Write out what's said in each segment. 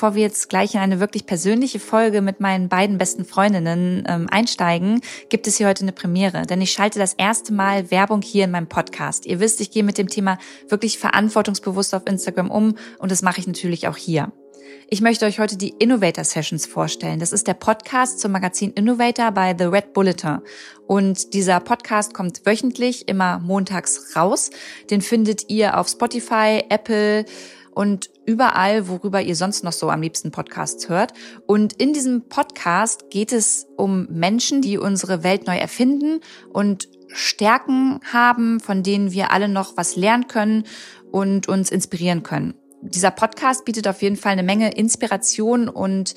Bevor wir jetzt gleich in eine wirklich persönliche Folge mit meinen beiden besten Freundinnen ähm, einsteigen, gibt es hier heute eine Premiere, denn ich schalte das erste Mal Werbung hier in meinem Podcast. Ihr wisst, ich gehe mit dem Thema wirklich verantwortungsbewusst auf Instagram um und das mache ich natürlich auch hier. Ich möchte euch heute die Innovator Sessions vorstellen. Das ist der Podcast zum Magazin Innovator bei The Red Bulletin. Und dieser Podcast kommt wöchentlich, immer montags raus. Den findet ihr auf Spotify, Apple, und überall, worüber ihr sonst noch so am liebsten Podcasts hört. Und in diesem Podcast geht es um Menschen, die unsere Welt neu erfinden und Stärken haben, von denen wir alle noch was lernen können und uns inspirieren können. Dieser Podcast bietet auf jeden Fall eine Menge Inspiration und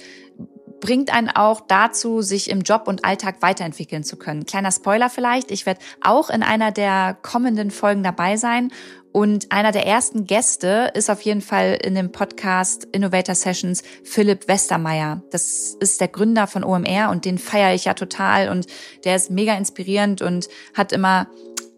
bringt einen auch dazu, sich im Job und Alltag weiterentwickeln zu können. Kleiner Spoiler vielleicht, ich werde auch in einer der kommenden Folgen dabei sein und einer der ersten Gäste ist auf jeden Fall in dem Podcast Innovator Sessions Philipp Westermeier. Das ist der Gründer von OMR und den feiere ich ja total und der ist mega inspirierend und hat immer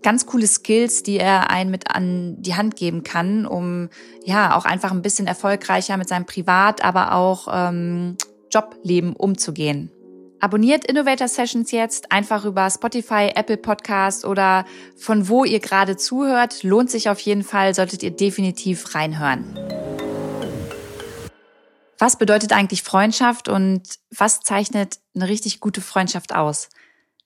ganz coole Skills, die er einen mit an die Hand geben kann, um ja auch einfach ein bisschen erfolgreicher mit seinem Privat, aber auch ähm, Jobleben umzugehen. Abonniert Innovator Sessions jetzt einfach über Spotify, Apple Podcasts oder von wo ihr gerade zuhört. Lohnt sich auf jeden Fall, solltet ihr definitiv reinhören. Was bedeutet eigentlich Freundschaft und was zeichnet eine richtig gute Freundschaft aus?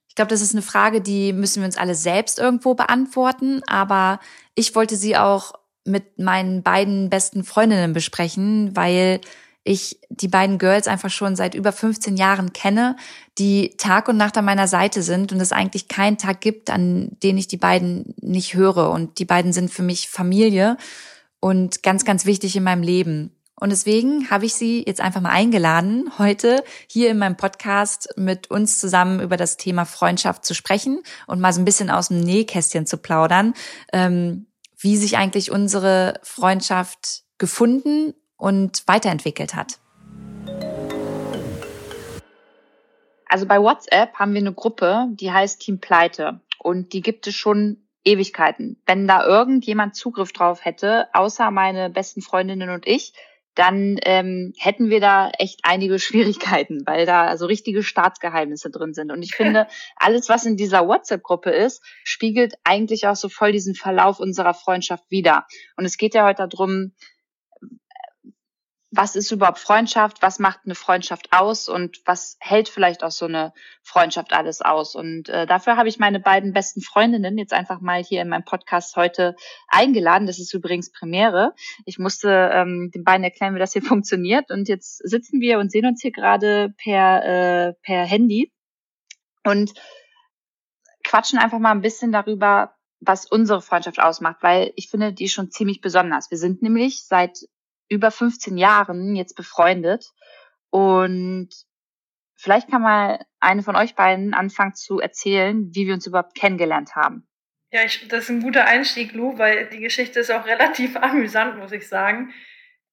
Ich glaube, das ist eine Frage, die müssen wir uns alle selbst irgendwo beantworten, aber ich wollte sie auch mit meinen beiden besten Freundinnen besprechen, weil ich die beiden Girls einfach schon seit über 15 Jahren kenne, die Tag und Nacht an meiner Seite sind und es eigentlich keinen Tag gibt, an den ich die beiden nicht höre. Und die beiden sind für mich Familie und ganz, ganz wichtig in meinem Leben. Und deswegen habe ich sie jetzt einfach mal eingeladen, heute hier in meinem Podcast mit uns zusammen über das Thema Freundschaft zu sprechen und mal so ein bisschen aus dem Nähkästchen zu plaudern, ähm, wie sich eigentlich unsere Freundschaft gefunden und weiterentwickelt hat? Also bei WhatsApp haben wir eine Gruppe, die heißt Team Pleite und die gibt es schon Ewigkeiten. Wenn da irgendjemand Zugriff drauf hätte, außer meine besten Freundinnen und ich, dann ähm, hätten wir da echt einige Schwierigkeiten, weil da so richtige Staatsgeheimnisse drin sind. Und ich finde, alles, was in dieser WhatsApp-Gruppe ist, spiegelt eigentlich auch so voll diesen Verlauf unserer Freundschaft wider. Und es geht ja heute darum, was ist überhaupt Freundschaft, was macht eine Freundschaft aus und was hält vielleicht auch so eine Freundschaft alles aus. Und äh, dafür habe ich meine beiden besten Freundinnen jetzt einfach mal hier in meinem Podcast heute eingeladen. Das ist übrigens Premiere. Ich musste ähm, den beiden erklären, wie das hier funktioniert. Und jetzt sitzen wir und sehen uns hier gerade per, äh, per Handy und quatschen einfach mal ein bisschen darüber, was unsere Freundschaft ausmacht, weil ich finde die schon ziemlich besonders. Wir sind nämlich seit über 15 Jahren jetzt befreundet. Und vielleicht kann mal eine von euch beiden anfangen zu erzählen, wie wir uns überhaupt kennengelernt haben. Ja, ich, das ist ein guter Einstieg, Lou, weil die Geschichte ist auch relativ amüsant, muss ich sagen.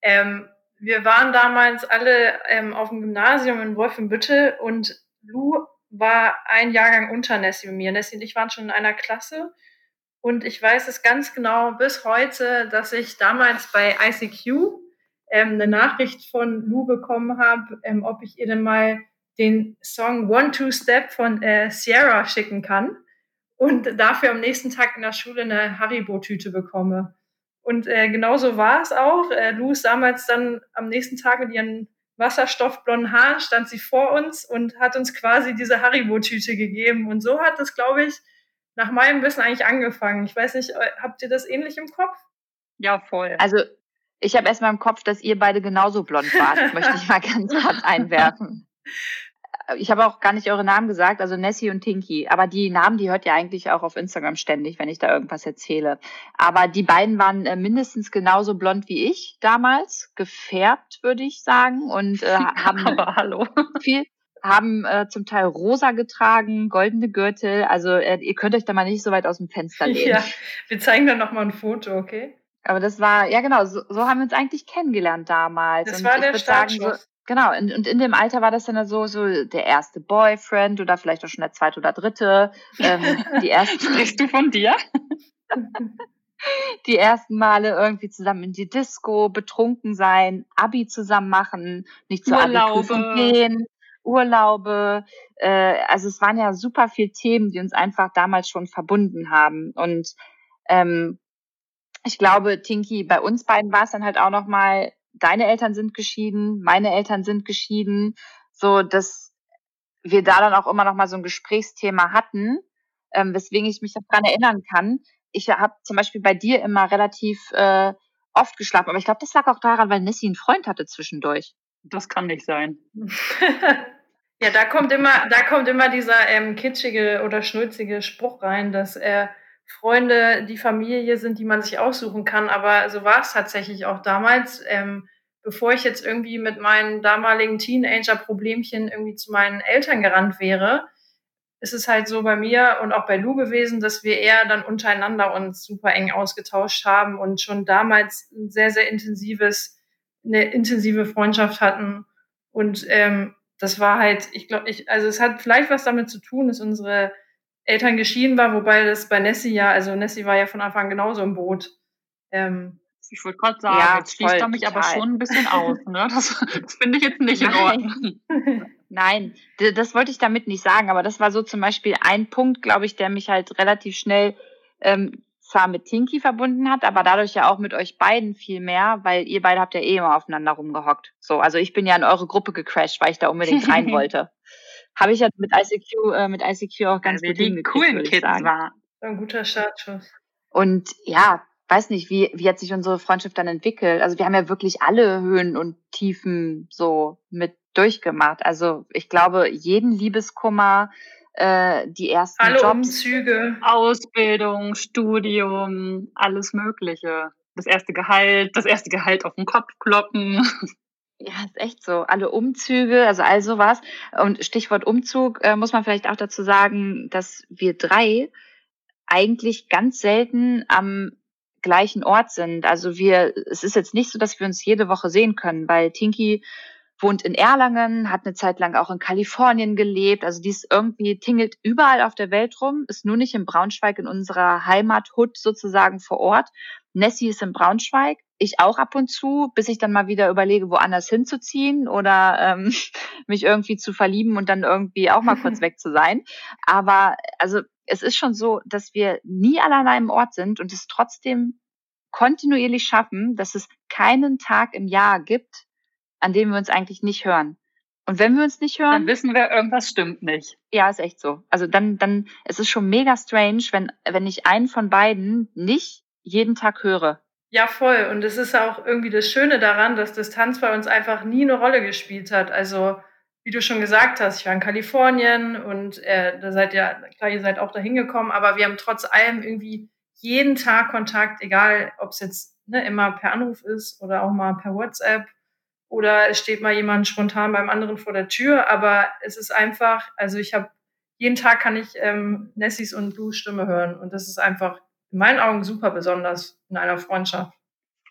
Ähm, wir waren damals alle ähm, auf dem Gymnasium in Wolfenbüttel und Lou war ein Jahrgang unter Nessie und mir. Nessie und ich waren schon in einer Klasse und ich weiß es ganz genau bis heute, dass ich damals bei ICQ ähm, eine Nachricht von Lou bekommen habe, ähm, ob ich ihr denn mal den Song One Two Step von äh, Sierra schicken kann und dafür am nächsten Tag in der Schule eine Haribo-Tüte bekomme. Und äh, genauso war es auch. Äh, Lou ist damals dann am nächsten Tag mit ihren wasserstoffblonden Haaren stand sie vor uns und hat uns quasi diese Haribo-Tüte gegeben. Und so hat es, glaube ich, nach meinem Wissen eigentlich angefangen. Ich weiß nicht, äh, habt ihr das ähnlich im Kopf? Ja, voll. Also ich habe erstmal im Kopf, dass ihr beide genauso blond wart, möchte ich mal ganz kurz einwerfen. Ich habe auch gar nicht eure Namen gesagt, also Nessie und Tinky. Aber die Namen, die hört ihr eigentlich auch auf Instagram ständig, wenn ich da irgendwas erzähle. Aber die beiden waren äh, mindestens genauso blond wie ich damals, gefärbt, würde ich sagen, und äh, haben Aber hallo. viel haben äh, zum Teil rosa getragen, goldene Gürtel. Also äh, ihr könnt euch da mal nicht so weit aus dem Fenster lehnen. Ja, wir zeigen dann nochmal ein Foto, okay? Aber das war, ja genau, so, so haben wir uns eigentlich kennengelernt damals. Das und war der Startschuss. Sagen, so, Genau, und, und in dem Alter war das dann so, so der erste Boyfriend oder vielleicht auch schon der zweite oder dritte. Ähm, die ersten. Sprichst du von dir? die ersten Male irgendwie zusammen in die Disco, betrunken sein, Abi zusammen machen, nicht zur Urlaube gehen, Urlaube. Äh, also es waren ja super viele Themen, die uns einfach damals schon verbunden haben. Und ähm, ich glaube, Tinky, bei uns beiden war es dann halt auch noch mal deine Eltern sind geschieden, meine Eltern sind geschieden, so dass wir da dann auch immer noch mal so ein Gesprächsthema hatten, ähm, weswegen ich mich daran erinnern kann. Ich habe zum Beispiel bei dir immer relativ äh, oft geschlafen, aber ich glaube, das lag auch daran, weil Nessie einen Freund hatte zwischendurch. Das kann nicht sein. ja, da kommt immer, da kommt immer dieser ähm, kitschige oder schnulzige Spruch rein, dass er Freunde die Familie sind, die man sich aussuchen kann. Aber so war es tatsächlich auch damals. Ähm, bevor ich jetzt irgendwie mit meinen damaligen Teenager-Problemchen irgendwie zu meinen Eltern gerannt wäre, ist es halt so bei mir und auch bei Lou gewesen, dass wir eher dann untereinander uns super eng ausgetauscht haben und schon damals ein sehr, sehr intensives, eine intensive Freundschaft hatten. Und ähm, das war halt, ich glaube, ich, also es hat vielleicht was damit zu tun, dass unsere Eltern geschieden war, wobei das bei Nessie ja, also Nessie war ja von Anfang an genauso im Boot. Ähm, ich wollte gerade sagen, ja, jetzt schließt er mich total. aber schon ein bisschen aus. Ne? Das, das finde ich jetzt nicht in Ordnung. Nein, das wollte ich damit nicht sagen, aber das war so zum Beispiel ein Punkt, glaube ich, der mich halt relativ schnell ähm, zwar mit Tinky verbunden hat, aber dadurch ja auch mit euch beiden viel mehr, weil ihr beide habt ja eh immer aufeinander rumgehockt. So, also ich bin ja in eure Gruppe gecrashed, weil ich da unbedingt rein wollte habe ich ja mit ICQ, äh, mit ICQ auch ganz ja, gut die coolen Kids sagen. war. Ein guter Startschuss. Und ja, weiß nicht, wie, wie hat sich unsere Freundschaft dann entwickelt? Also wir haben ja wirklich alle Höhen und Tiefen so mit durchgemacht. Also ich glaube, jeden Liebeskummer, äh, die ersten Alle Jobs, Umzüge. Ausbildung, Studium, alles Mögliche. Das erste Gehalt, das erste Gehalt auf den Kopf kloppen. Ja, ist echt so. Alle Umzüge, also all sowas. Und Stichwort Umzug äh, muss man vielleicht auch dazu sagen, dass wir drei eigentlich ganz selten am gleichen Ort sind. Also wir, es ist jetzt nicht so, dass wir uns jede Woche sehen können, weil Tinky wohnt in Erlangen, hat eine Zeit lang auch in Kalifornien gelebt. Also die ist irgendwie tingelt überall auf der Welt rum, ist nur nicht in Braunschweig in unserer Heimathut sozusagen vor Ort. Nessie ist in Braunschweig, ich auch ab und zu, bis ich dann mal wieder überlege, woanders hinzuziehen oder ähm, mich irgendwie zu verlieben und dann irgendwie auch mal kurz weg zu sein. Aber also es ist schon so, dass wir nie alle an einem Ort sind und es trotzdem kontinuierlich schaffen, dass es keinen Tag im Jahr gibt, an dem wir uns eigentlich nicht hören. Und wenn wir uns nicht hören, dann wissen wir, irgendwas stimmt nicht. Ja, ist echt so. Also dann, dann, es ist schon mega strange, wenn, wenn ich einen von beiden nicht jeden Tag höre. Ja, voll. Und es ist auch irgendwie das Schöne daran, dass Distanz bei uns einfach nie eine Rolle gespielt hat. Also, wie du schon gesagt hast, ich war in Kalifornien und äh, da seid ihr, klar, ihr seid auch da hingekommen, aber wir haben trotz allem irgendwie jeden Tag Kontakt, egal ob es jetzt ne, immer per Anruf ist oder auch mal per WhatsApp oder es steht mal jemand spontan beim anderen vor der Tür, aber es ist einfach, also ich habe jeden Tag kann ich ähm, Nessies und Blue Stimme hören und das ist einfach in meinen Augen super besonders in einer Freundschaft.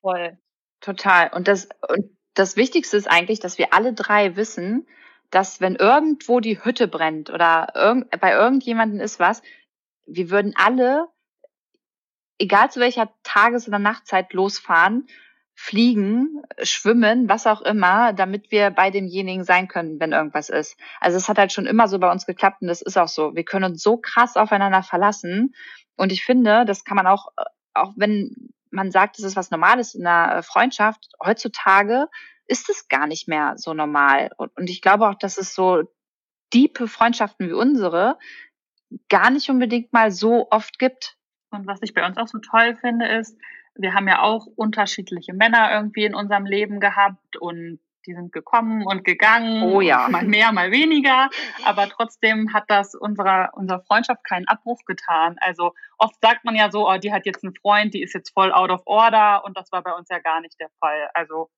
Voll. Total. Und das, und das Wichtigste ist eigentlich, dass wir alle drei wissen, dass wenn irgendwo die Hütte brennt oder irgend, bei irgendjemanden ist was, wir würden alle, egal zu welcher Tages- oder Nachtzeit losfahren, fliegen, schwimmen, was auch immer, damit wir bei demjenigen sein können, wenn irgendwas ist. Also es hat halt schon immer so bei uns geklappt und das ist auch so. Wir können uns so krass aufeinander verlassen und ich finde, das kann man auch, äh, auch wenn man sagt, es ist was Normales in einer äh, Freundschaft, heutzutage ist es gar nicht mehr so normal. Und, und ich glaube auch, dass es so diepe Freundschaften wie unsere gar nicht unbedingt mal so oft gibt. Und was ich bei uns auch so toll finde, ist, wir haben ja auch unterschiedliche Männer irgendwie in unserem Leben gehabt und die sind gekommen und gegangen. Oh ja. Mal mehr, mal weniger. Aber trotzdem hat das unserer, unserer Freundschaft keinen Abbruch getan. Also oft sagt man ja so, oh, die hat jetzt einen Freund, die ist jetzt voll out of order. Und das war bei uns ja gar nicht der Fall. Also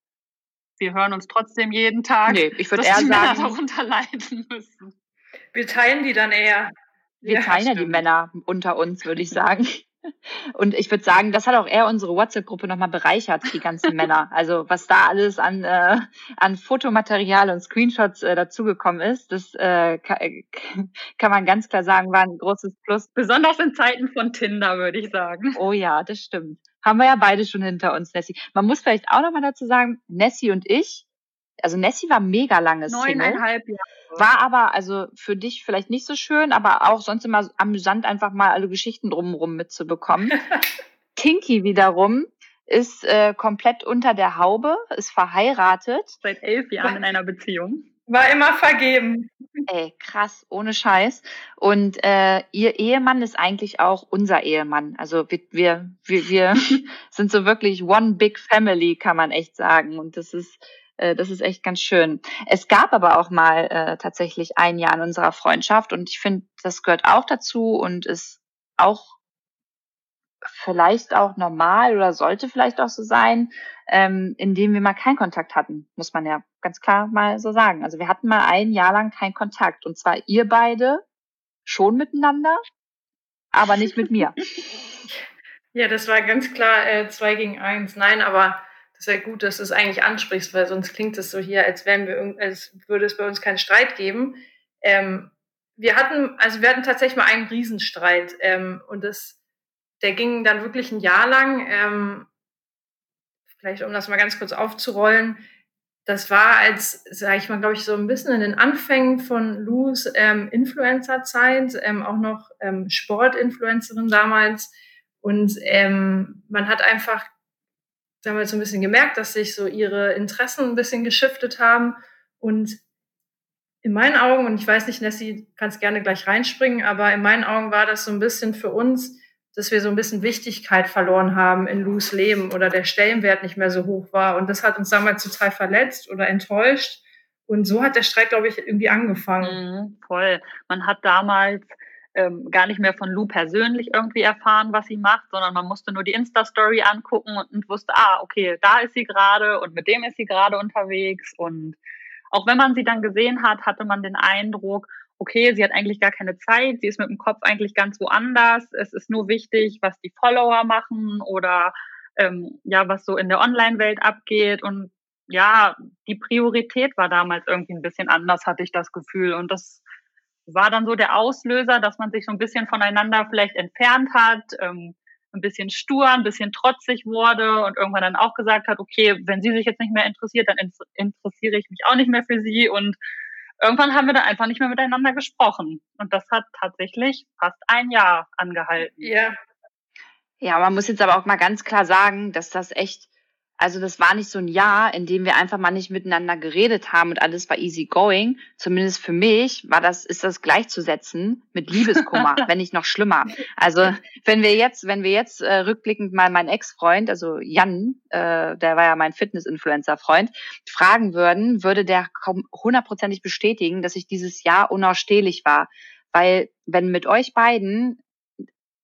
wir hören uns trotzdem jeden Tag. Nee, ich würde eher sagen, Männer darunter leiden müssen. Wir teilen die dann eher. Wir ja, teilen ja die Männer unter uns, würde ich sagen. Und ich würde sagen, das hat auch eher unsere WhatsApp-Gruppe nochmal bereichert, die ganzen Männer. Also was da alles an, äh, an Fotomaterial und Screenshots äh, dazugekommen ist, das äh, kann, kann man ganz klar sagen, war ein großes Plus. Besonders in Zeiten von Tinder, würde ich sagen. Oh ja, das stimmt. Haben wir ja beide schon hinter uns, Nessie. Man muss vielleicht auch nochmal dazu sagen, Nessie und ich, also Nessie war mega lange Single. Neuneinhalb Jahre. War aber also für dich vielleicht nicht so schön, aber auch sonst immer amüsant, einfach mal alle Geschichten drumherum mitzubekommen. Tinky wiederum ist äh, komplett unter der Haube, ist verheiratet. Seit elf Jahren in einer Beziehung. War immer vergeben. Ey, krass, ohne Scheiß. Und äh, ihr Ehemann ist eigentlich auch unser Ehemann. Also wir, wir, wir, wir sind so wirklich one big family, kann man echt sagen. Und das ist das ist echt ganz schön. Es gab aber auch mal äh, tatsächlich ein Jahr in unserer Freundschaft und ich finde, das gehört auch dazu und ist auch vielleicht auch normal oder sollte vielleicht auch so sein, ähm, indem wir mal keinen Kontakt hatten, muss man ja ganz klar mal so sagen. Also wir hatten mal ein Jahr lang keinen Kontakt und zwar ihr beide schon miteinander, aber nicht mit mir. Ja, das war ganz klar äh, zwei gegen eins. Nein, aber das ja gut, dass du es eigentlich ansprichst, weil sonst klingt es so hier, als wären wir, als würde es bei uns keinen Streit geben. Ähm, wir hatten, also wir hatten tatsächlich mal einen Riesenstreit ähm, und das, der ging dann wirklich ein Jahr lang. Ähm, vielleicht um das mal ganz kurz aufzurollen, das war als, sage ich mal, glaube ich, so ein bisschen in den Anfängen von Lus ähm, Influencer-Zeit, ähm, auch noch ähm, Sportinfluencerin damals. Und man hat einfach da haben wir so ein bisschen gemerkt, dass sich so ihre Interessen ein bisschen geschiftet haben. Und in meinen Augen, und ich weiß nicht, Nessie, kannst gerne gleich reinspringen, aber in meinen Augen war das so ein bisschen für uns, dass wir so ein bisschen Wichtigkeit verloren haben in Lus Leben oder der Stellenwert nicht mehr so hoch war. Und das hat uns damals total verletzt oder enttäuscht. Und so hat der Streit, glaube ich, irgendwie angefangen. Mhm, voll. Man hat damals ähm, gar nicht mehr von Lou persönlich irgendwie erfahren, was sie macht, sondern man musste nur die Insta-Story angucken und, und wusste, ah, okay, da ist sie gerade und mit dem ist sie gerade unterwegs. Und auch wenn man sie dann gesehen hat, hatte man den Eindruck, okay, sie hat eigentlich gar keine Zeit, sie ist mit dem Kopf eigentlich ganz woanders. Es ist nur wichtig, was die Follower machen oder ähm, ja, was so in der Online-Welt abgeht. Und ja, die Priorität war damals irgendwie ein bisschen anders, hatte ich das Gefühl. Und das war dann so der Auslöser, dass man sich so ein bisschen voneinander vielleicht entfernt hat, ähm, ein bisschen stur, ein bisschen trotzig wurde und irgendwann dann auch gesagt hat, okay, wenn sie sich jetzt nicht mehr interessiert, dann interessiere ich mich auch nicht mehr für sie und irgendwann haben wir dann einfach nicht mehr miteinander gesprochen und das hat tatsächlich fast ein Jahr angehalten. Ja. Ja, man muss jetzt aber auch mal ganz klar sagen, dass das echt also das war nicht so ein Jahr, in dem wir einfach mal nicht miteinander geredet haben und alles war easy going. Zumindest für mich war das, ist das gleichzusetzen mit Liebeskummer, wenn nicht noch schlimmer. Also wenn wir jetzt, wenn wir jetzt äh, rückblickend mal meinen Ex-Freund, also Jan, äh, der war ja mein Fitness-Influencer-Freund, fragen würden, würde der kaum hundertprozentig bestätigen, dass ich dieses Jahr unausstehlich war. Weil wenn mit euch beiden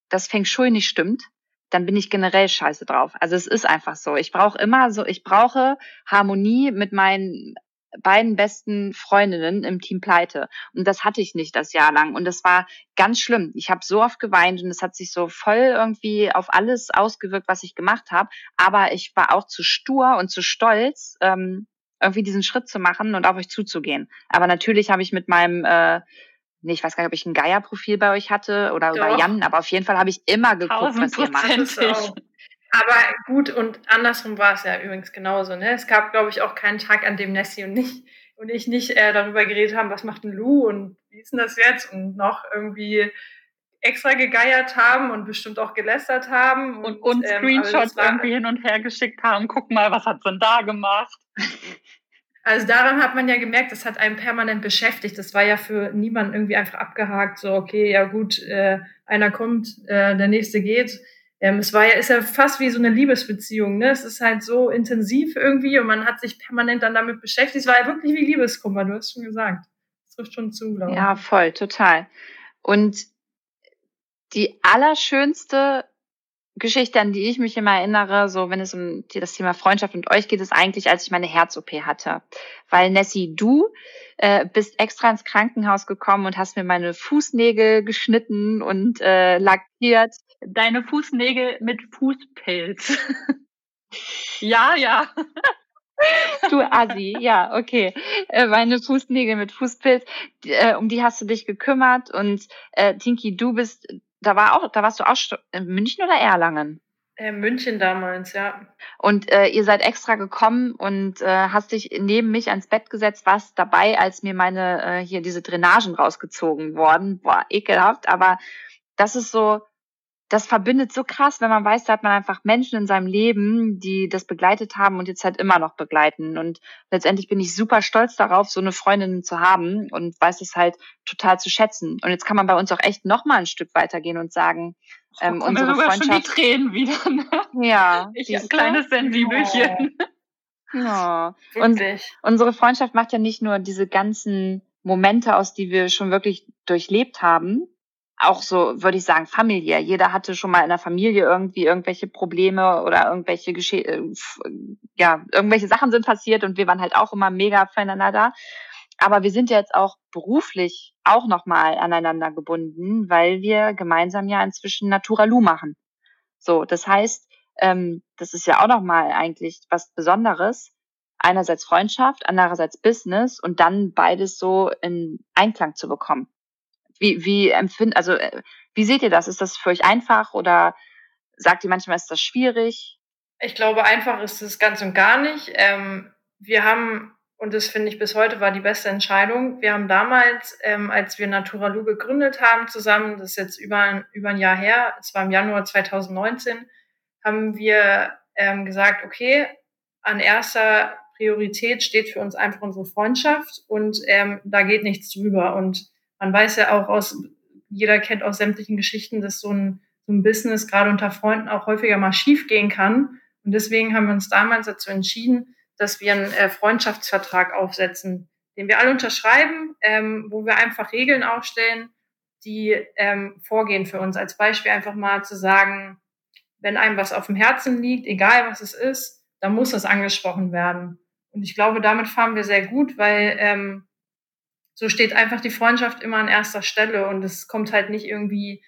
das Feng Shui nicht stimmt, dann bin ich generell scheiße drauf. Also es ist einfach so. Ich brauche immer so, ich brauche Harmonie mit meinen beiden besten Freundinnen im Team Pleite. Und das hatte ich nicht das Jahr lang. Und das war ganz schlimm. Ich habe so oft geweint und es hat sich so voll irgendwie auf alles ausgewirkt, was ich gemacht habe. Aber ich war auch zu stur und zu stolz, ähm, irgendwie diesen Schritt zu machen und auf euch zuzugehen. Aber natürlich habe ich mit meinem äh, nee, ich weiß gar nicht, ob ich ein Geier-Profil bei euch hatte oder Doch. bei Jan, aber auf jeden Fall habe ich immer geguckt, was ihr macht. Aber gut, und andersrum war es ja übrigens genauso. Ne? Es gab, glaube ich, auch keinen Tag, an dem Nessie und ich, und ich nicht äh, darüber geredet haben, was macht denn Lou und wie ist denn das jetzt? Und noch irgendwie extra gegeiert haben und bestimmt auch gelästert haben. Und, und, und ähm, Screenshots irgendwie hin und her geschickt haben. Guck mal, was hat sie denn da gemacht? Also daran hat man ja gemerkt, das hat einen permanent beschäftigt. Das war ja für niemanden irgendwie einfach abgehakt, so okay, ja gut, äh, einer kommt, äh, der nächste geht. Ähm, es war ja, ist ja fast wie so eine Liebesbeziehung, ne? Es ist halt so intensiv irgendwie und man hat sich permanent dann damit beschäftigt. Es war ja wirklich wie Liebeskummer, du hast schon gesagt. Das trifft schon zu, glaube ich. Ja, voll, total. Und die allerschönste Geschichte, an die ich mich immer erinnere, so wenn es um das Thema Freundschaft und euch geht, ist eigentlich, als ich meine Herz-OP hatte. Weil Nessie, du äh, bist extra ins Krankenhaus gekommen und hast mir meine Fußnägel geschnitten und äh, lackiert. Deine Fußnägel mit Fußpilz. ja, ja. Du Assi, ja, okay. Äh, meine Fußnägel mit Fußpilz, äh, um die hast du dich gekümmert und äh, Tinky, du bist da war auch, da warst du auch in München oder Erlangen? Äh, München damals, ja. Und äh, ihr seid extra gekommen und äh, hast dich neben mich ans Bett gesetzt, warst dabei, als mir meine äh, hier diese Drainagen rausgezogen worden. Boah, ekelhaft. Aber das ist so, das verbindet so krass, wenn man weiß, da hat man einfach Menschen in seinem Leben, die das begleitet haben und jetzt halt immer noch begleiten. Und letztendlich bin ich super stolz darauf, so eine Freundin zu haben und weiß es halt total zu schätzen. Und jetzt kann man bei uns auch echt noch mal ein Stück weitergehen und sagen, ähm, oh, unsere sogar Freundschaft. Schon die Tränen wieder. Ne? Ja, ich ein kleines Sensibelchen. Ja. Und unsere Freundschaft macht ja nicht nur diese ganzen Momente aus, die wir schon wirklich durchlebt haben, auch so, würde ich sagen, familiär. Jeder hatte schon mal in der Familie irgendwie irgendwelche Probleme oder irgendwelche Gesche äh, ja, irgendwelche Sachen sind passiert und wir waren halt auch immer mega füreinander da. Aber wir sind ja jetzt auch beruflich auch nochmal aneinander gebunden, weil wir gemeinsam ja inzwischen Naturalu machen. So, das heißt, ähm, das ist ja auch nochmal eigentlich was Besonderes. Einerseits Freundschaft, andererseits Business und dann beides so in Einklang zu bekommen. Wie, wie empfindet, also äh, wie seht ihr das? Ist das für euch einfach oder sagt ihr manchmal, ist das schwierig? Ich glaube, einfach ist es ganz und gar nicht. Ähm, wir haben, und das finde ich bis heute war die beste Entscheidung, wir haben damals, ähm, als wir Naturalu gegründet haben, zusammen, das ist jetzt über, über ein Jahr her, es war im Januar 2019, haben wir ähm, gesagt, okay, an erster Priorität steht für uns einfach unsere Freundschaft und ähm, da geht nichts drüber. Und man weiß ja auch aus, jeder kennt aus sämtlichen Geschichten, dass so ein, so ein Business gerade unter Freunden auch häufiger mal schief gehen kann. Und deswegen haben wir uns damals dazu entschieden, dass wir einen äh, Freundschaftsvertrag aufsetzen, den wir alle unterschreiben, ähm, wo wir einfach Regeln aufstellen, die ähm, vorgehen für uns. Als Beispiel einfach mal zu sagen, wenn einem was auf dem Herzen liegt, egal was es ist, dann muss das angesprochen werden. Und ich glaube, damit fahren wir sehr gut, weil ähm, so steht einfach die Freundschaft immer an erster Stelle und es kommt halt nicht irgendwie,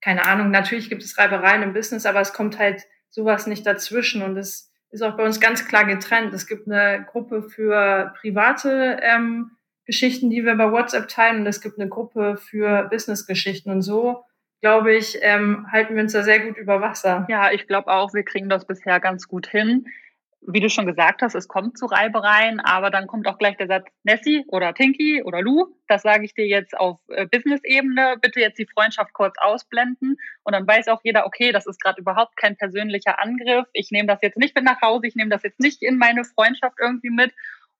keine Ahnung, natürlich gibt es Reibereien im Business, aber es kommt halt sowas nicht dazwischen und es ist auch bei uns ganz klar getrennt. Es gibt eine Gruppe für private ähm, Geschichten, die wir bei WhatsApp teilen und es gibt eine Gruppe für Business-Geschichten und so glaube ich, ähm, halten wir uns da sehr gut über Wasser. Ja, ich glaube auch, wir kriegen das bisher ganz gut hin wie du schon gesagt hast, es kommt zu Reibereien, aber dann kommt auch gleich der Satz Nessie oder Tinky oder Lou. Das sage ich dir jetzt auf äh, Business-Ebene. Bitte jetzt die Freundschaft kurz ausblenden. Und dann weiß auch jeder, okay, das ist gerade überhaupt kein persönlicher Angriff. Ich nehme das jetzt nicht mit nach Hause. Ich nehme das jetzt nicht in meine Freundschaft irgendwie mit.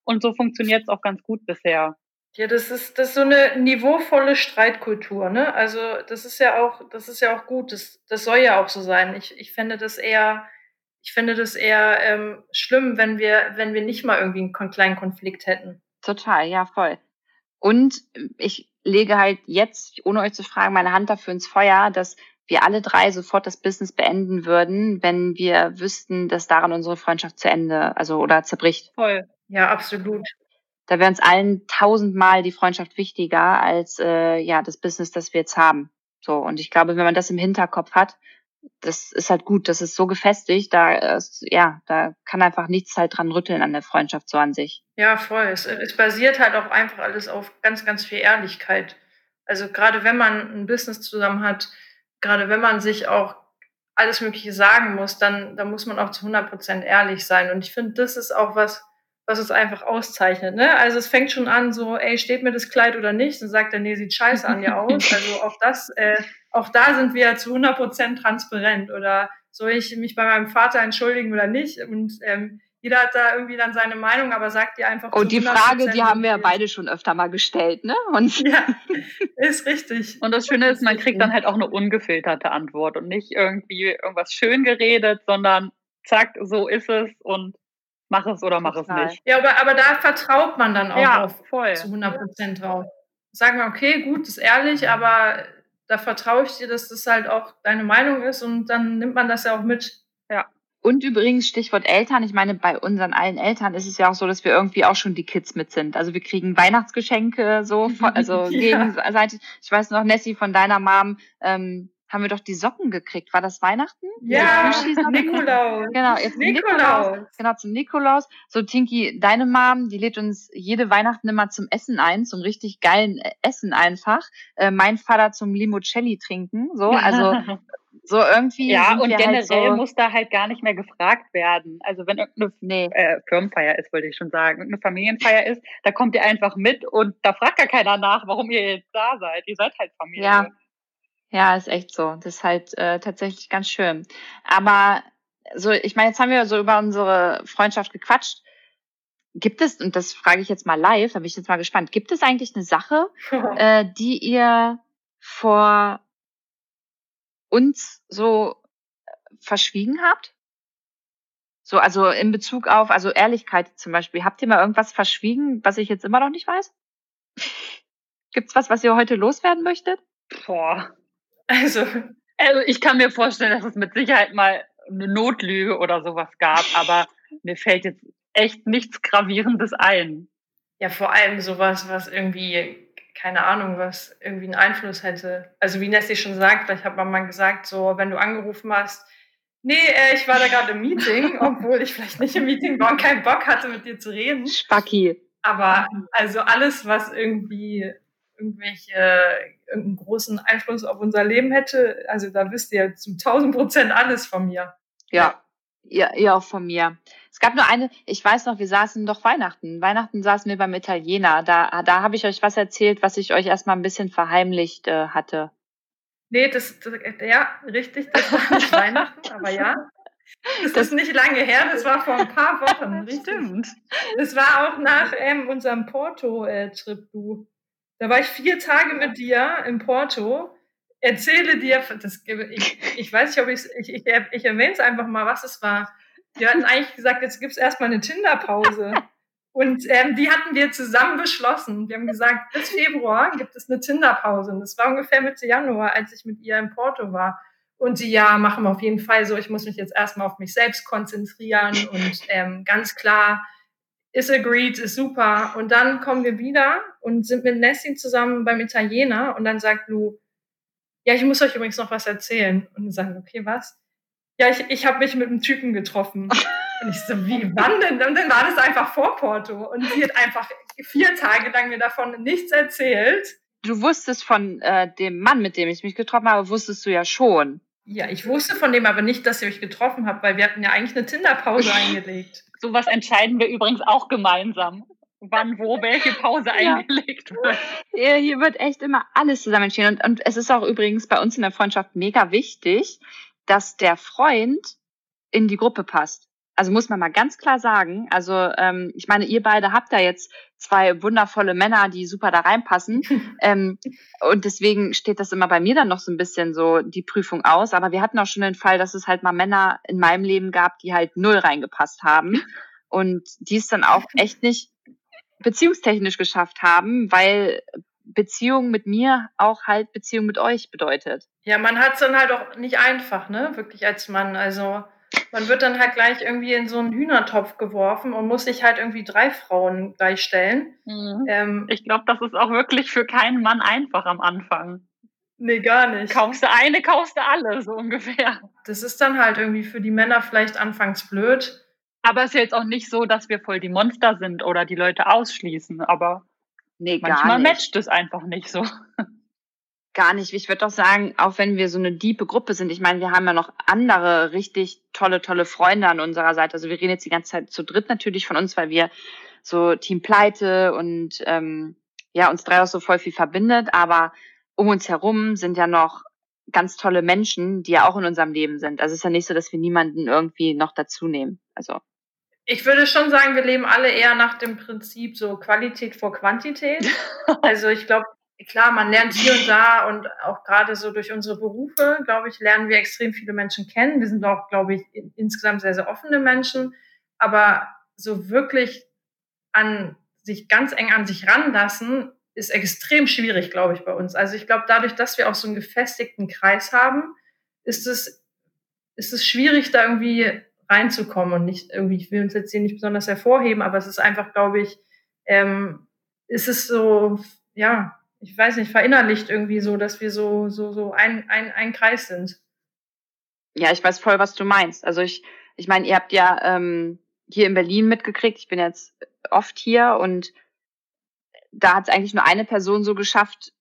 Und so funktioniert es auch ganz gut bisher. Ja, das ist, das ist so eine niveauvolle Streitkultur, ne? Also, das ist ja auch, das ist ja auch gut. Das, das soll ja auch so sein. Ich, ich fände das eher, ich finde das eher ähm, schlimm, wenn wir, wenn wir nicht mal irgendwie einen kleinen Konflikt hätten. Total, ja, voll. Und ich lege halt jetzt, ohne euch zu fragen, meine Hand dafür ins Feuer, dass wir alle drei sofort das Business beenden würden, wenn wir wüssten, dass daran unsere Freundschaft zu Ende, also oder zerbricht. Voll. Ja, absolut. Da wäre uns allen tausendmal die Freundschaft wichtiger als äh, ja das Business, das wir jetzt haben. So und ich glaube, wenn man das im Hinterkopf hat, das ist halt gut, das ist so gefestigt, da ist, ja, da kann einfach nichts halt dran rütteln an der Freundschaft so an sich. Ja, voll. Es, es basiert halt auch einfach alles auf ganz, ganz viel Ehrlichkeit. Also gerade wenn man ein Business zusammen hat, gerade wenn man sich auch alles Mögliche sagen muss, dann, dann muss man auch zu 100 Prozent ehrlich sein. Und ich finde, das ist auch was, was es einfach auszeichnet. Ne? Also es fängt schon an, so, ey, steht mir das Kleid oder nicht? Dann sagt er, nee, sieht scheiße an dir aus. Also auch das, äh, auch da sind wir zu 100 Prozent transparent. Oder soll ich mich bei meinem Vater entschuldigen oder nicht? Und ähm, jeder hat da irgendwie dann seine Meinung, aber sagt dir einfach. Oh, die Frage, die haben wir ja beide schon öfter mal gestellt, ne? Und ja, ist richtig. Und das Schöne ist, man kriegt dann halt auch eine ungefilterte Antwort und nicht irgendwie irgendwas schön geredet, sondern zack, so ist es und mach es oder mach es nicht. Ja, aber, aber da vertraut man dann auch ja, auf, voll. zu 100 Prozent drauf. Sagen wir, okay, gut, ist ehrlich, aber da vertraue ich dir, dass das halt auch deine Meinung ist und dann nimmt man das ja auch mit. Ja. Und übrigens Stichwort Eltern. Ich meine, bei unseren allen Eltern ist es ja auch so, dass wir irgendwie auch schon die Kids mit sind. Also wir kriegen Weihnachtsgeschenke so, also ja. gegenseitig. Ich weiß noch, Nessie von deiner Mom, ähm, haben wir doch die Socken gekriegt. War das Weihnachten? Ja, Nikolaus. Genau, jetzt Nikolaus. Nikolaus. Genau, zum Nikolaus. So, Tinky, deine Mom, die lädt uns jede Weihnachten immer zum Essen ein, zum richtig geilen äh, Essen einfach. Äh, mein Vater zum Limoncelli trinken. So, also so irgendwie. Ja, und halt generell halt so muss da halt gar nicht mehr gefragt werden. Also wenn irgendeine nee. äh, Firmenfeier ist, wollte ich schon sagen, eine Familienfeier ist, da kommt ihr einfach mit und da fragt gar keiner nach, warum ihr jetzt da seid. Ihr seid halt Familie. Ja. Ja, ist echt so. Das ist halt äh, tatsächlich ganz schön. Aber so, ich meine, jetzt haben wir so über unsere Freundschaft gequatscht. Gibt es, und das frage ich jetzt mal live, da bin ich jetzt mal gespannt, gibt es eigentlich eine Sache, äh, die ihr vor uns so äh, verschwiegen habt? So, also in Bezug auf, also Ehrlichkeit zum Beispiel. Habt ihr mal irgendwas verschwiegen, was ich jetzt immer noch nicht weiß? Gibt's was, was ihr heute loswerden möchtet? Boah. Also, also ich kann mir vorstellen, dass es mit Sicherheit mal eine Notlüge oder sowas gab, aber mir fällt jetzt echt nichts Gravierendes ein. Ja, vor allem sowas, was irgendwie, keine Ahnung, was irgendwie einen Einfluss hätte. Also wie Nessie schon sagt, vielleicht hat man mal gesagt, so, wenn du angerufen hast, nee, äh, ich war da gerade im Meeting, obwohl ich vielleicht nicht im Meeting war und keinen Bock hatte, mit dir zu reden. Spacki. Aber also alles, was irgendwie irgendwelche, irgendeinen großen Einfluss auf unser Leben hätte. Also da wisst ihr zu 1000 Prozent alles von mir. Ja, ihr, ihr auch von mir. Es gab nur eine, ich weiß noch, wir saßen doch Weihnachten. Weihnachten saßen wir beim Italiener. Da, da habe ich euch was erzählt, was ich euch erstmal ein bisschen verheimlicht äh, hatte. Nee, das, das, ja, richtig, das war nicht Weihnachten, aber ja. Das, das, ist nicht lange her, das war vor ein paar Wochen. Richtig. Stimmt. Das war auch nach ähm, unserem Porto-Trip, du. Da war ich vier Tage mit dir in Porto, erzähle dir, das, ich, ich weiß nicht, ob ich, ich, ich, erwähne es einfach mal, was es war. Wir hatten eigentlich gesagt, jetzt gibt es erstmal eine Tinderpause. Und ähm, die hatten wir zusammen beschlossen. Wir haben gesagt, bis Februar gibt es eine Tinderpause. Und das war ungefähr Mitte Januar, als ich mit ihr in Porto war. Und sie, ja, machen wir auf jeden Fall so. Ich muss mich jetzt erstmal auf mich selbst konzentrieren und ähm, ganz klar ist agreed, ist super. Und dann kommen wir wieder und sind mit Nessie zusammen beim Italiener und dann sagt Lou, ja, ich muss euch übrigens noch was erzählen. Und dann sagen wir, okay, was? Ja, ich, ich habe mich mit einem Typen getroffen. Und ich so, wie, wann denn? Und dann war das einfach vor Porto. Und sie hat einfach vier Tage lang mir davon nichts erzählt. Du wusstest von äh, dem Mann, mit dem ich mich getroffen habe, wusstest du ja schon. Ja, ich wusste von dem aber nicht, dass ihr euch getroffen habt, weil wir hatten ja eigentlich eine Tinderpause eingelegt. Sowas entscheiden wir übrigens auch gemeinsam. Wann, wo, welche Pause ja. eingelegt wird. Ja, hier wird echt immer alles zusammen entschieden. Und, und es ist auch übrigens bei uns in der Freundschaft mega wichtig, dass der Freund in die Gruppe passt. Also muss man mal ganz klar sagen. Also ähm, ich meine, ihr beide habt da jetzt zwei wundervolle Männer, die super da reinpassen. ähm, und deswegen steht das immer bei mir dann noch so ein bisschen so die Prüfung aus. Aber wir hatten auch schon den Fall, dass es halt mal Männer in meinem Leben gab, die halt null reingepasst haben. Und die es dann auch echt nicht beziehungstechnisch geschafft haben, weil Beziehung mit mir auch halt Beziehung mit euch bedeutet. Ja, man hat es dann halt auch nicht einfach, ne? Wirklich als Mann. Also man wird dann halt gleich irgendwie in so einen Hühnertopf geworfen und muss sich halt irgendwie drei Frauen gleichstellen. Mhm. Ähm, ich glaube, das ist auch wirklich für keinen Mann einfach am Anfang. Nee, gar nicht. Kaufst du eine, kaufst du alle, so ungefähr. Das ist dann halt irgendwie für die Männer vielleicht anfangs blöd. Aber es ist jetzt auch nicht so, dass wir voll die Monster sind oder die Leute ausschließen, aber nee, manchmal matcht es einfach nicht so. Gar nicht. Ich würde doch sagen, auch wenn wir so eine diepe Gruppe sind, ich meine, wir haben ja noch andere richtig tolle, tolle Freunde an unserer Seite. Also wir reden jetzt die ganze Zeit zu dritt natürlich von uns, weil wir so Team Pleite und ähm, ja, uns drei auch so voll viel verbindet, aber um uns herum sind ja noch ganz tolle Menschen, die ja auch in unserem Leben sind. Also es ist ja nicht so, dass wir niemanden irgendwie noch dazu nehmen. Also ich würde schon sagen, wir leben alle eher nach dem Prinzip so Qualität vor Quantität. Also ich glaube, klar, man lernt hier und da und auch gerade so durch unsere Berufe, glaube ich, lernen wir extrem viele Menschen kennen. Wir sind auch, glaube ich, insgesamt sehr, sehr offene Menschen. Aber so wirklich an sich ganz eng an sich ranlassen, ist extrem schwierig, glaube ich, bei uns. Also ich glaube, dadurch, dass wir auch so einen gefestigten Kreis haben, ist es, ist es schwierig, da irgendwie reinzukommen und nicht irgendwie, ich will uns jetzt hier nicht besonders hervorheben, aber es ist einfach, glaube ich, ähm, ist es so, ja, ich weiß nicht, verinnerlicht irgendwie so, dass wir so, so, so ein, ein, ein Kreis sind. Ja, ich weiß voll, was du meinst. Also ich, ich meine, ihr habt ja ähm, hier in Berlin mitgekriegt, ich bin jetzt oft hier und da hat es eigentlich nur eine Person so geschafft,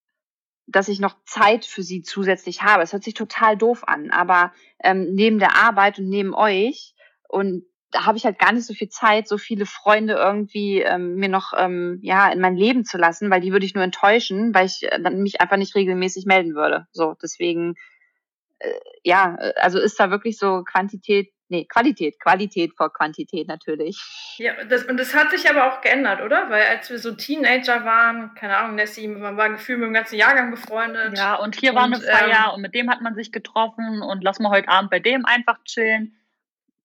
dass ich noch Zeit für sie zusätzlich habe. Es hört sich total doof an, aber ähm, neben der Arbeit und neben euch und da habe ich halt gar nicht so viel Zeit, so viele Freunde irgendwie ähm, mir noch ähm, ja in mein Leben zu lassen, weil die würde ich nur enttäuschen, weil ich äh, dann mich einfach nicht regelmäßig melden würde. So deswegen äh, ja, äh, also ist da wirklich so Quantität nee, Qualität, Qualität vor Quantität natürlich. Ja, das, und das hat sich aber auch geändert, oder? Weil als wir so Teenager waren, keine Ahnung, Nessie, man war gefühlt mit dem ganzen Jahrgang befreundet. Ja, und hier und, war eine Feier ähm, und mit dem hat man sich getroffen und lass mal heute Abend bei dem einfach chillen.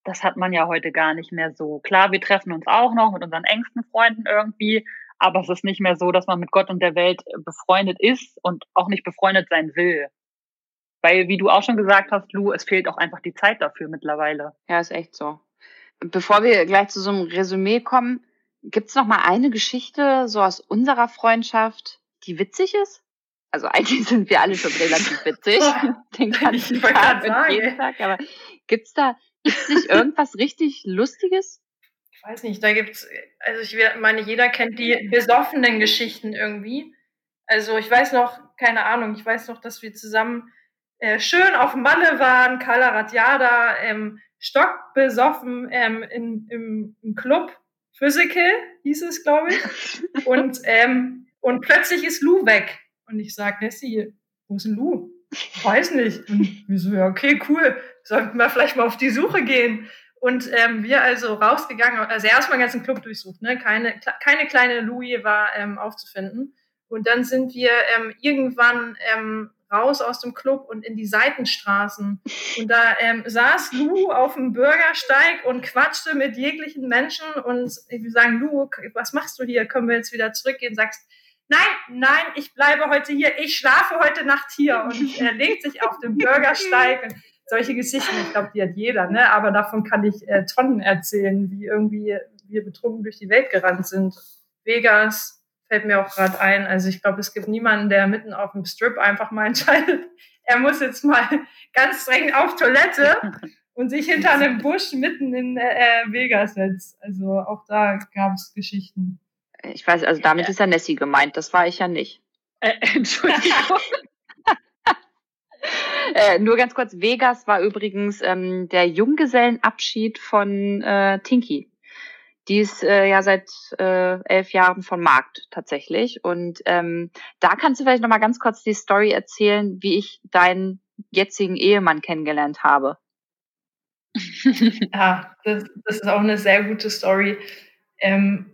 Das hat man ja heute gar nicht mehr so. Klar, wir treffen uns auch noch mit unseren engsten Freunden irgendwie, aber es ist nicht mehr so, dass man mit Gott und der Welt befreundet ist und auch nicht befreundet sein will. Weil, wie du auch schon gesagt hast, Lou, es fehlt auch einfach die Zeit dafür mittlerweile. Ja, ist echt so. Bevor wir gleich zu so einem Resümee kommen, gibt's noch mal eine Geschichte so aus unserer Freundschaft, die witzig ist? Also eigentlich sind wir alle schon relativ witzig, den ganzen Tag und jeden Tag. Aber gibt's da gibt's nicht irgendwas richtig Lustiges? Ich weiß nicht, da gibt's, also ich meine, jeder kennt die besoffenen Geschichten irgendwie. Also ich weiß noch, keine Ahnung, ich weiß noch, dass wir zusammen äh, schön auf Malle waren, Kala Ratjada, ähm, stockbesoffen ähm, in, im, im Club Physical, hieß es, glaube ich. Und, ähm, und plötzlich ist Lou weg. Und ich sag, Nessie, wo ist denn Lou? Weiß nicht. Und wir so, ja, okay, cool. Sollten wir vielleicht mal auf die Suche gehen. Und ähm, wir also rausgegangen, also erstmal den ganzen Club durchsucht, ne? Keine, keine kleine Louis war ähm, aufzufinden. Und dann sind wir ähm, irgendwann ähm, raus aus dem Club und in die Seitenstraßen. Und da ähm, saß Lou auf dem Bürgersteig und quatschte mit jeglichen Menschen und wir sagen, Lou, was machst du hier? Können wir jetzt wieder zurückgehen? Sagst, nein, nein, ich bleibe heute hier, ich schlafe heute Nacht hier. Und er legt sich auf den Bürgersteig. Und solche Geschichten, ich glaube, die hat jeder, ne? Aber davon kann ich äh, Tonnen erzählen, wie irgendwie wir betrunken durch die Welt gerannt sind. Vegas, fällt mir auch gerade ein. Also ich glaube, es gibt niemanden, der mitten auf dem Strip einfach mal entscheidet, er muss jetzt mal ganz dringend auf Toilette und sich hinter einem Busch mitten in äh, Vegas setzt. Also auch da gab es Geschichten. Ich weiß, also damit ja. ist ja Nessie gemeint. Das war ich ja nicht. Äh, Entschuldigung. äh, nur ganz kurz, Vegas war übrigens ähm, der Junggesellenabschied von äh, Tinky. Die ist äh, ja seit äh, elf Jahren von Markt tatsächlich. Und ähm, da kannst du vielleicht noch mal ganz kurz die Story erzählen, wie ich deinen jetzigen Ehemann kennengelernt habe. ja, das, das ist auch eine sehr gute Story. Ähm,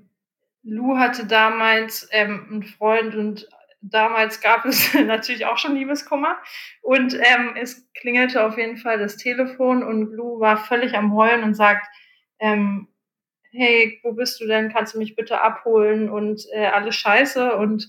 Lou hatte damals ähm, einen Freund und damals gab es natürlich auch schon Liebeskummer. Und ähm, es klingelte auf jeden Fall das Telefon und Lou war völlig am Heulen und sagt, ähm, hey, wo bist du denn? Kannst du mich bitte abholen? Und äh, alles scheiße. Und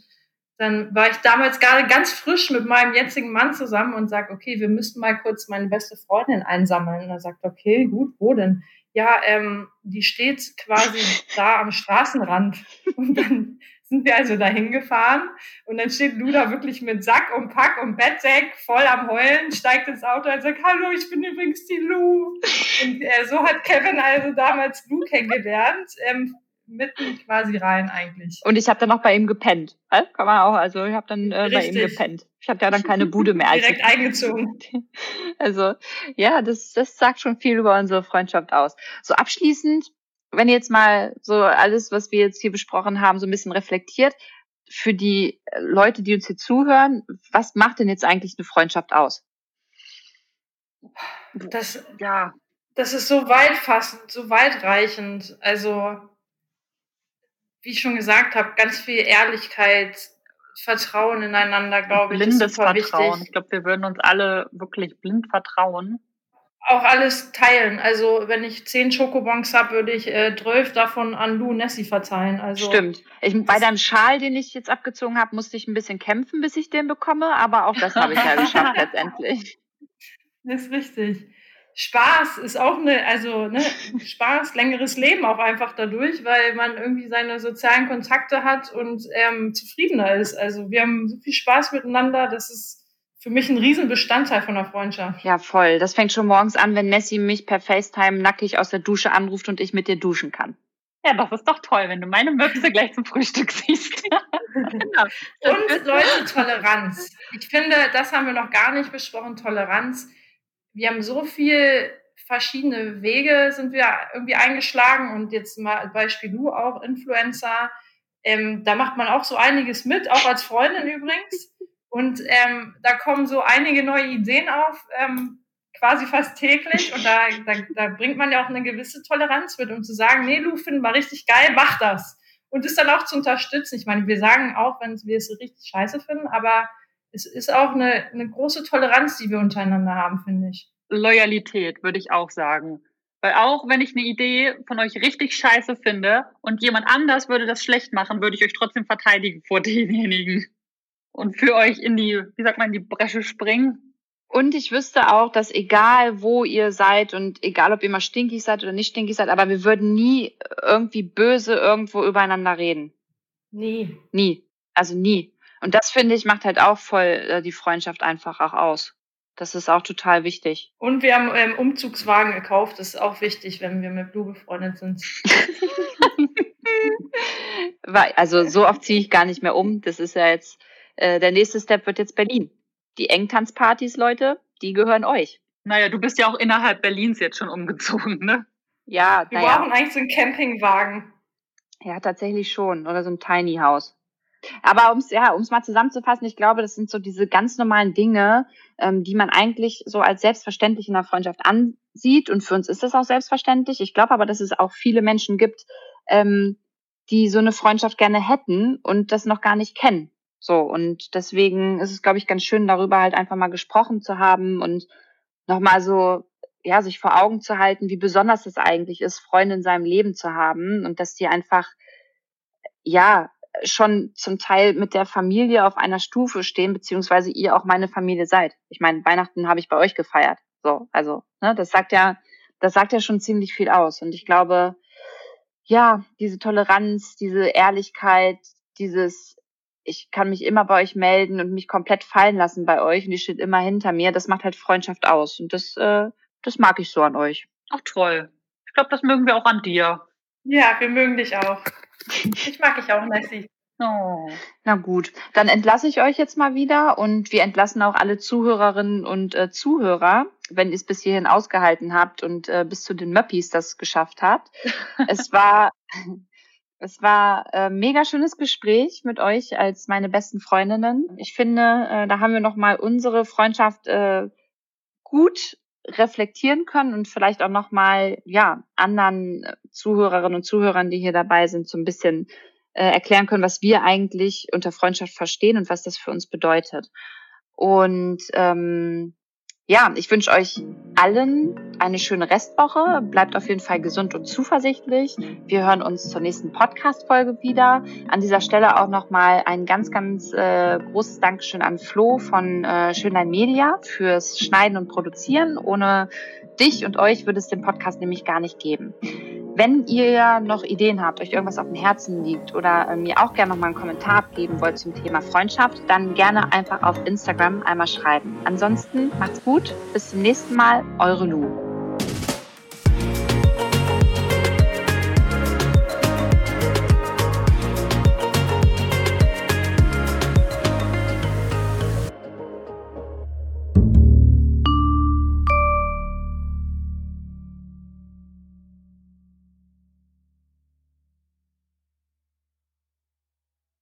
dann war ich damals gerade ganz frisch mit meinem jetzigen Mann zusammen und sag, okay, wir müssten mal kurz meine beste Freundin einsammeln. Und er sagt, okay, gut, wo denn? Ja, ähm, die steht quasi da am Straßenrand. Und dann sind wir also dahin gefahren und dann steht Luda wirklich mit Sack und Pack und Bettdeck voll am Heulen, steigt ins Auto und sagt, hallo, ich bin übrigens die Lou. Und äh, so hat Kevin also damals Lou kennengelernt, ähm, mitten quasi rein eigentlich. Und ich habe dann noch bei ihm gepennt. Äh? Kann man auch, also ich habe dann äh, bei ihm gepennt. Ich habe ja dann keine Bude mehr. Direkt eingezogen. Also ja, das, das sagt schon viel über unsere Freundschaft aus. So abschließend wenn ihr jetzt mal so alles, was wir jetzt hier besprochen haben, so ein bisschen reflektiert, für die Leute, die uns hier zuhören, was macht denn jetzt eigentlich eine Freundschaft aus? Das, ja, das ist so weitfassend, so weitreichend. Also, wie ich schon gesagt habe, ganz viel Ehrlichkeit, Vertrauen ineinander, glaube ich. Blindes Vertrauen. Wichtig. Ich glaube, wir würden uns alle wirklich blind vertrauen. auch alles teilen. Also wenn ich zehn Schokobons habe, würde ich äh, 12 davon an Lou Nessie verteilen. Also Stimmt. Ich, bei deinem Schal, den ich jetzt abgezogen habe, musste ich ein bisschen kämpfen, bis ich den bekomme, aber auch das habe ich ja geschafft letztendlich. Das ist richtig. Spaß ist auch eine, also ne, Spaß, längeres Leben auch einfach dadurch, weil man irgendwie seine sozialen Kontakte hat und ähm, zufriedener ist. Also wir haben so viel Spaß miteinander, das ist für mich ein Riesenbestandteil von der Freundschaft. Ja, voll. Das fängt schon morgens an, wenn Nessie mich per FaceTime nackig aus der Dusche anruft und ich mit dir duschen kann. Ja, das ist doch toll, wenn du meine Möpse gleich zum Frühstück siehst. genau. Und Leute, Toleranz. Ich finde, das haben wir noch gar nicht besprochen, Toleranz wir haben so viel verschiedene Wege sind wir irgendwie eingeschlagen und jetzt mal Beispiel du auch, Influencer. Ähm, da macht man auch so einiges mit, auch als Freundin übrigens. Und ähm, da kommen so einige neue Ideen auf, ähm, quasi fast täglich. Und da, da, da bringt man ja auch eine gewisse Toleranz mit, um zu sagen, nee, Lu, finden wir richtig geil, mach das. Und es dann auch zu unterstützen. Ich meine, wir sagen auch, wenn wir es richtig scheiße finden, aber es ist auch eine, eine große Toleranz, die wir untereinander haben, finde ich. Loyalität, würde ich auch sagen. Weil auch wenn ich eine Idee von euch richtig scheiße finde und jemand anders würde das schlecht machen, würde ich euch trotzdem verteidigen vor denjenigen. Und für euch in die, wie sagt man, in die Bresche springen. Und ich wüsste auch, dass egal wo ihr seid und egal ob ihr mal stinkig seid oder nicht stinkig seid, aber wir würden nie irgendwie böse irgendwo übereinander reden. Nie. Nie. Also nie. Und das finde ich macht halt auch voll äh, die Freundschaft einfach auch aus. Das ist auch total wichtig. Und wir haben ähm, Umzugswagen gekauft. Das ist auch wichtig, wenn wir mit Blue befreundet sind. also so oft ziehe ich gar nicht mehr um. Das ist ja jetzt, äh, der nächste Step wird jetzt Berlin. Die Engtanzpartys, Leute, die gehören euch. Naja, du bist ja auch innerhalb Berlins jetzt schon umgezogen, ne? Ja, Wir naja. brauchen eigentlich so einen Campingwagen. Ja, tatsächlich schon. Oder so ein Tiny House. Aber ums ja, ums mal zusammenzufassen, ich glaube, das sind so diese ganz normalen Dinge, ähm, die man eigentlich so als selbstverständlich in der Freundschaft ansieht. Und für uns ist das auch selbstverständlich. Ich glaube aber, dass es auch viele Menschen gibt, ähm, die so eine Freundschaft gerne hätten und das noch gar nicht kennen. So und deswegen ist es, glaube ich, ganz schön, darüber halt einfach mal gesprochen zu haben und nochmal so ja sich vor Augen zu halten, wie besonders es eigentlich ist, Freunde in seinem Leben zu haben und dass die einfach ja schon zum Teil mit der Familie auf einer Stufe stehen, beziehungsweise ihr auch meine Familie seid. Ich meine, Weihnachten habe ich bei euch gefeiert. So, also, ne, das sagt ja, das sagt ja schon ziemlich viel aus. Und ich glaube, ja, diese Toleranz, diese Ehrlichkeit, dieses, ich kann mich immer bei euch melden und mich komplett fallen lassen bei euch und die steht immer hinter mir, das macht halt Freundschaft aus. Und das, äh, das mag ich so an euch. Ach toll. Ich glaube, das mögen wir auch an dir. Ja, wir mögen dich auch. Ich mag dich auch, Nessie. Oh. Na gut, dann entlasse ich euch jetzt mal wieder und wir entlassen auch alle Zuhörerinnen und äh, Zuhörer, wenn ihr es bis hierhin ausgehalten habt und äh, bis zu den Möppis das geschafft habt. es war es war äh, mega schönes Gespräch mit euch als meine besten Freundinnen. Ich finde, äh, da haben wir noch mal unsere Freundschaft äh, gut reflektieren können und vielleicht auch noch mal ja anderen Zuhörerinnen und Zuhörern, die hier dabei sind, so ein bisschen äh, erklären können, was wir eigentlich unter Freundschaft verstehen und was das für uns bedeutet. Und ähm, ja, ich wünsche euch allen eine schöne Restwoche. Bleibt auf jeden Fall gesund und zuversichtlich. Wir hören uns zur nächsten Podcast-Folge wieder. An dieser Stelle auch nochmal ein ganz, ganz äh, großes Dankeschön an Flo von äh, Schönlein Media fürs Schneiden und Produzieren. Ohne dich und euch würde es den Podcast nämlich gar nicht geben. Wenn ihr noch Ideen habt, euch irgendwas auf dem Herzen liegt oder äh, mir auch gerne noch mal einen Kommentar abgeben wollt zum Thema Freundschaft, dann gerne einfach auf Instagram einmal schreiben. Ansonsten macht's gut, bis zum nächsten Mal, eure Lu.